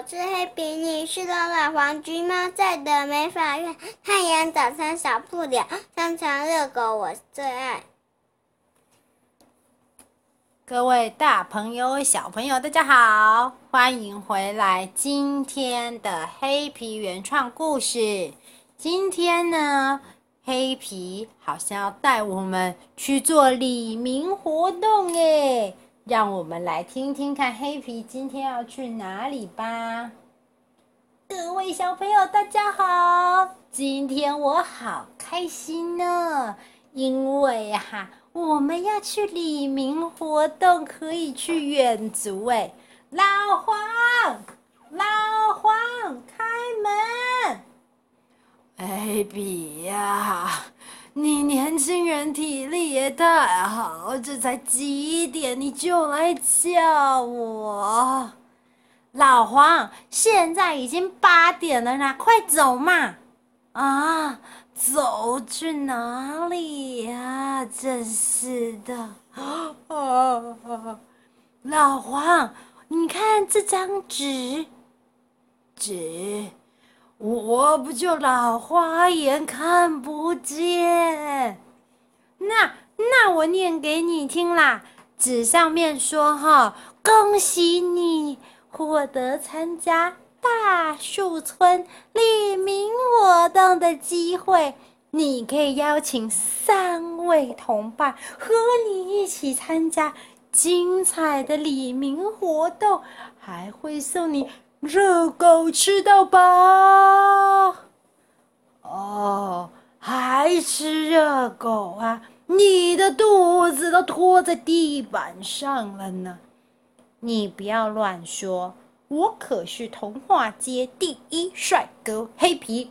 我是黑皮，你是老老黄，橘猫在的美法院，太阳早餐少不了，香肠热狗我最爱。各位大朋友、小朋友，大家好，欢迎回来今天的黑皮原创故事。今天呢，黑皮好像要带我们去做里民活动诶，让我们来听听看黑皮今天要去哪里吧。各位小朋友，大家好，今天我好开心呢，因为哈。我们要去里明活动，可以去远足哎！老黄，老黄，开门！哎，比呀，你年轻人体力也太好，这才几点你就来叫我？老黄，现在已经八点了呢，快走嘛！啊！走去哪里呀？真是的！啊，老黄，你看这张纸，纸，我不就老花眼看不见？那那我念给你听啦。纸上面说：“哈，恭喜你获得参加。”大树村里民活动的机会，你可以邀请三位同伴和你一起参加精彩的里民活动，还会送你热狗吃到饱。哦，还吃热狗啊？你的肚子都拖在地板上了呢！你不要乱说。我可是童话街第一帅哥黑皮。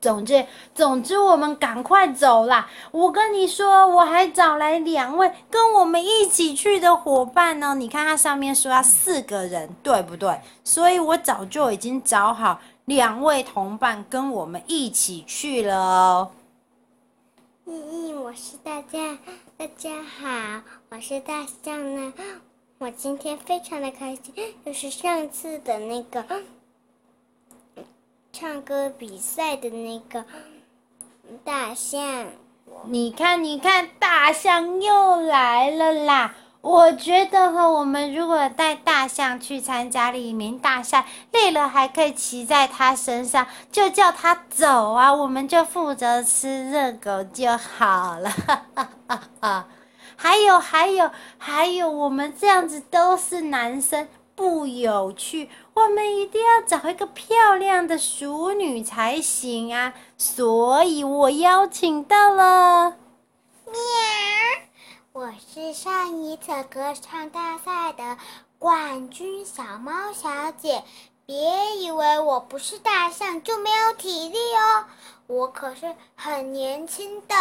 总之，总之，我们赶快走啦！我跟你说，我还找来两位跟我们一起去的伙伴呢。你看，它上面说要四个人，对不对？所以我早就已经找好两位同伴跟我们一起去了哦。咦咦，我是大家，大家好，我是大象呢。我今天非常的开心，就是上次的那个唱歌比赛的那个大象。你看，你看，大象又来了啦！我觉得哈，我们如果带大象去参加里民大赛，累了还可以骑在它身上，就叫它走啊，我们就负责吃热狗就好了。还有还有还有，我们这样子都是男生，不有趣。我们一定要找一个漂亮的淑女才行啊！所以我邀请到了喵，我是上一次歌唱大赛的冠军小猫小姐。别以为我不是大象就没有体力哦，我可是很年轻的。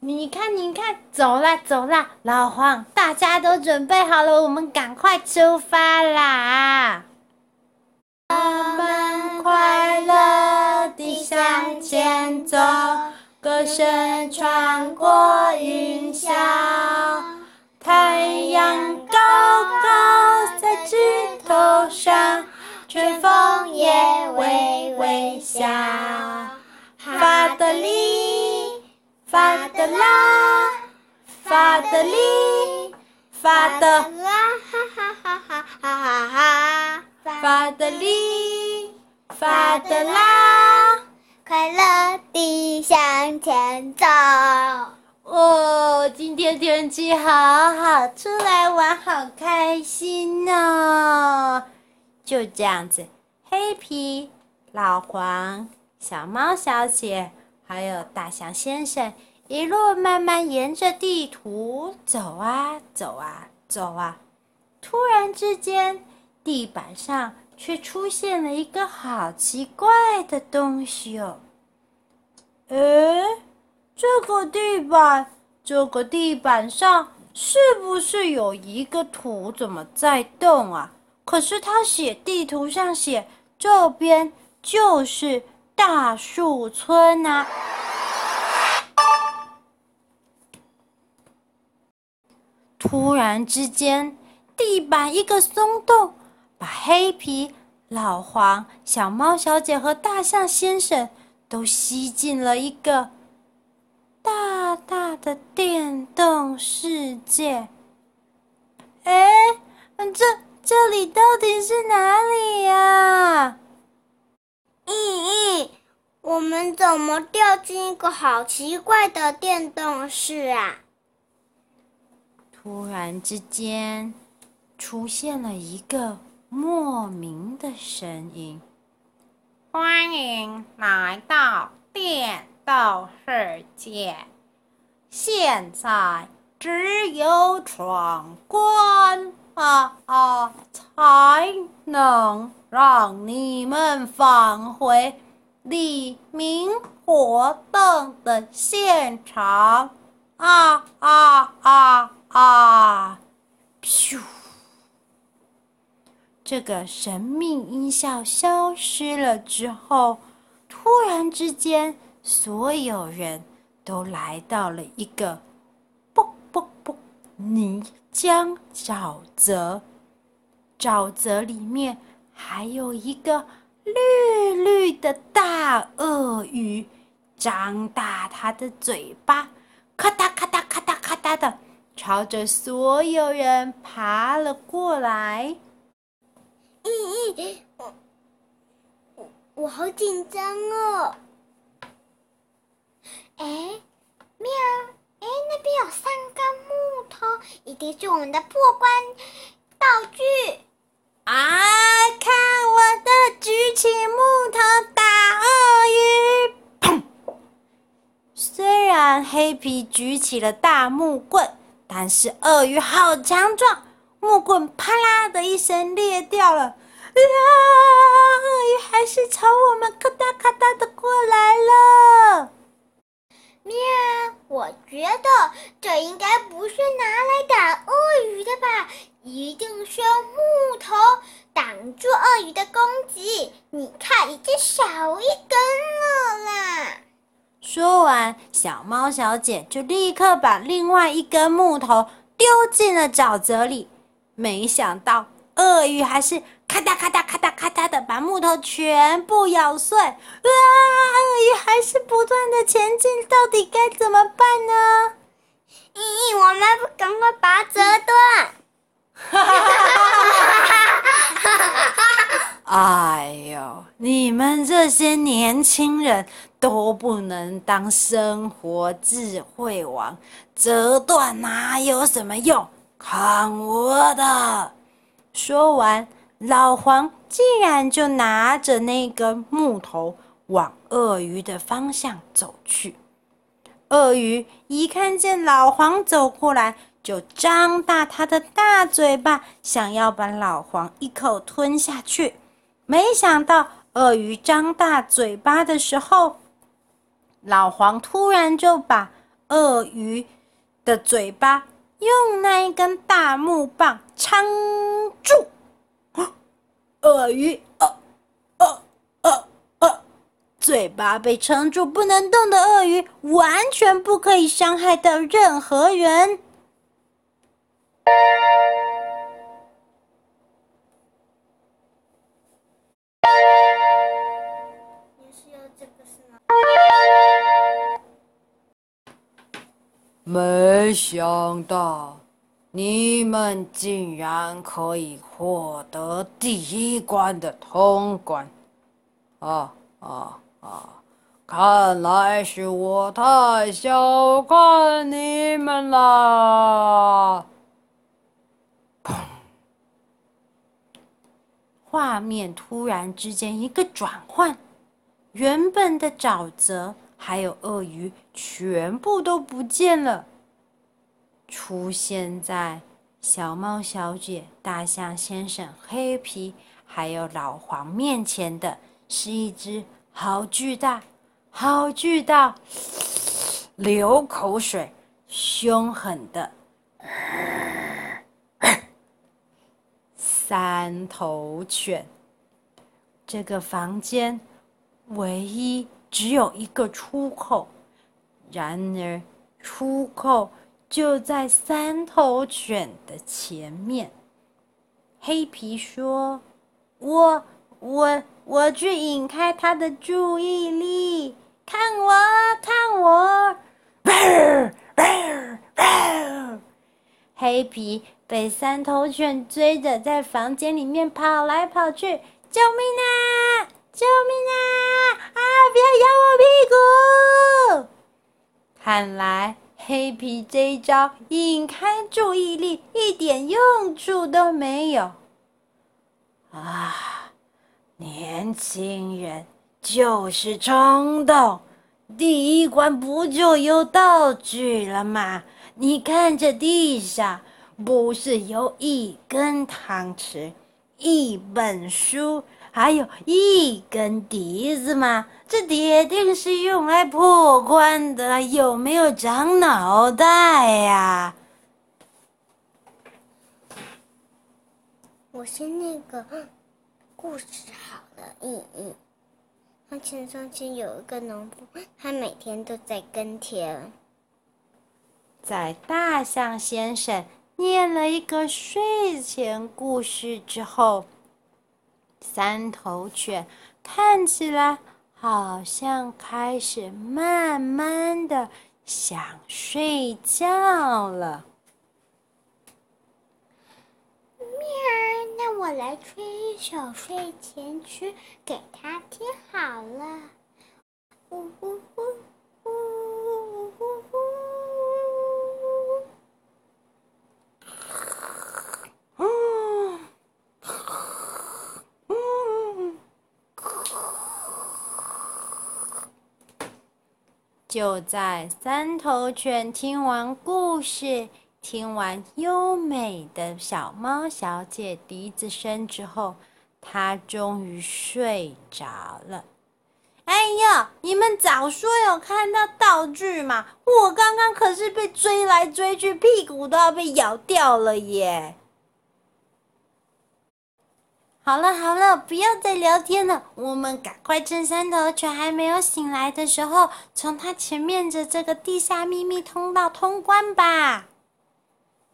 你看，你看，走啦，走啦，老黄，大家都准备好了，我们赶快出发啦！我们快乐地向前走，歌声穿过云霄，太阳高高在枝头上，春风也微微笑，发的力。发的啦，发的哩，发的啦，哈哈哈哈哈哈哈！发的哩，发的啦，快乐地向前走。哦，今天天气好好，出来玩好开心哦！就这样子，黑皮、老黄、小猫小姐。还有大象先生，一路慢慢沿着地图走啊走啊走啊，突然之间，地板上却出现了一个好奇怪的东西哦。诶，这个地板，这个地板上是不是有一个图怎么在动啊？可是他写地图上写这边就是。大树村呐、突然之间，地板一个松动，把黑皮、老黄、小猫小姐和大象先生都吸进了一个大大的电动世界。哎，这这里到底是哪里呀咦，我们怎么掉进一个好奇怪的电动室啊？突然之间，出现了一个莫名的声音：“欢迎来到电动世界，现在只有闯关啊啊，才能让你们返回李明活动的现场啊啊啊！”啊！咻！这个神秘音效消失了之后，突然之间，所有人都来到了一个啵啵啵泥浆沼泽。沼泽里面还有一个绿绿的大鳄鱼，张大它的嘴巴，咔哒咔哒咔哒咔哒的。朝着所有人爬了过来。咦咦，我我好紧张哦！哎，喵！哎，那边有三根木头，一定是我们的破关道具。啊！看我的举起木头打鳄鱼！砰！虽然黑皮举起了大木棍。但是鳄鱼好强壮，木棍啪啦的一声裂掉了。啊！鳄鱼还是朝我们咔哒咔哒的过来了。喵！我觉得这应该不是拿来打鳄鱼的吧？一定是用木头挡住鳄鱼的攻击。你看，已经少一根了啦。说完，小猫小姐就立刻把另外一根木头丢进了沼泽里。没想到，鳄鱼还是咔嗒咔嗒咔嗒咔嗒的把木头全部咬碎。啊！鳄鱼还是不断的前进，到底该怎么办呢？咦，我们不赶快把它折断？哈哈哈哈哈！哎呦，你们这些年轻人都不能当生活智慧王，折断哪有什么用？看我的！说完，老黄竟然就拿着那根木头往鳄鱼的方向走去。鳄鱼一看见老黄走过来，就张大它的大嘴巴，想要把老黄一口吞下去。没想到，鳄鱼张大嘴巴的时候，老黄突然就把鳄鱼的嘴巴用那一根大木棒撑住。鳄鱼，呃呃呃呃，嘴巴被撑住不能动的鳄鱼，完全不可以伤害到任何人。没想到你们竟然可以获得第一关的通关！啊啊啊！看来是我太小看你们了。砰！画面突然之间一个转换，原本的沼泽。还有鳄鱼全部都不见了，出现在小猫小姐、大象先生、黑皮还有老黄面前的是一只好巨大、好巨大、流口水、凶狠的三头犬。这个房间唯一。只有一个出口，然而出口就在三头犬的前面。黑皮说：“我我我去引开他的注意力，看我看我！”黑皮被三头犬追着，在房间里面跑来跑去，救命啊！救命啊！啊！不要咬我屁股！看来黑皮这一招引开注意力一点用处都没有。啊，年轻人就是冲动。第一关不就有道具了吗？你看这地上不是有一根汤匙、一本书，还有一根笛子吗？这铁定是用来破关的，有没有长脑袋呀？我是那个故事好了，嗯嗯。从前从前有一个农夫，他每天都在耕田。在大象先生念了一个睡前故事之后，三头犬看起来好像开始慢慢的想睡觉了。喵，那我来吹一首睡前曲给他听好了。呜呜呜。就在三头犬听完故事、听完优美的小猫小姐笛子声之后，它终于睡着了。哎呀，你们早说有看到道具嘛！我刚刚可是被追来追去，屁股都要被咬掉了耶！好了好了，不要再聊天了，我们赶快趁三头犬还没有醒来的时候，从他前面的这个地下秘密通道通关吧。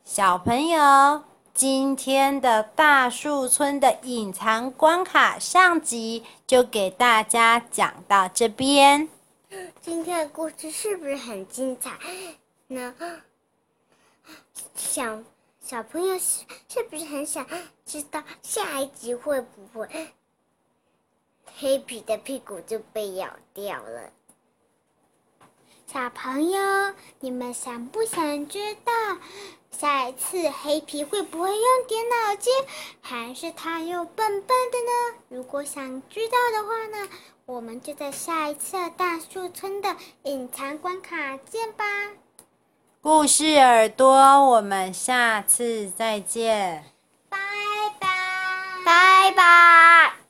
小朋友，今天的大树村的隐藏关卡上集就给大家讲到这边。今天的故事是不是很精彩呢？想。小朋友是是不是很想知道下一集会不会黑皮的屁股就被咬掉了？小朋友，你们想不想知道下一次黑皮会不会用点脑筋，还是他又笨笨的呢？如果想知道的话呢，我们就在下一次大树村的隐藏关卡见吧。故事耳朵，我们下次再见，拜拜，拜拜。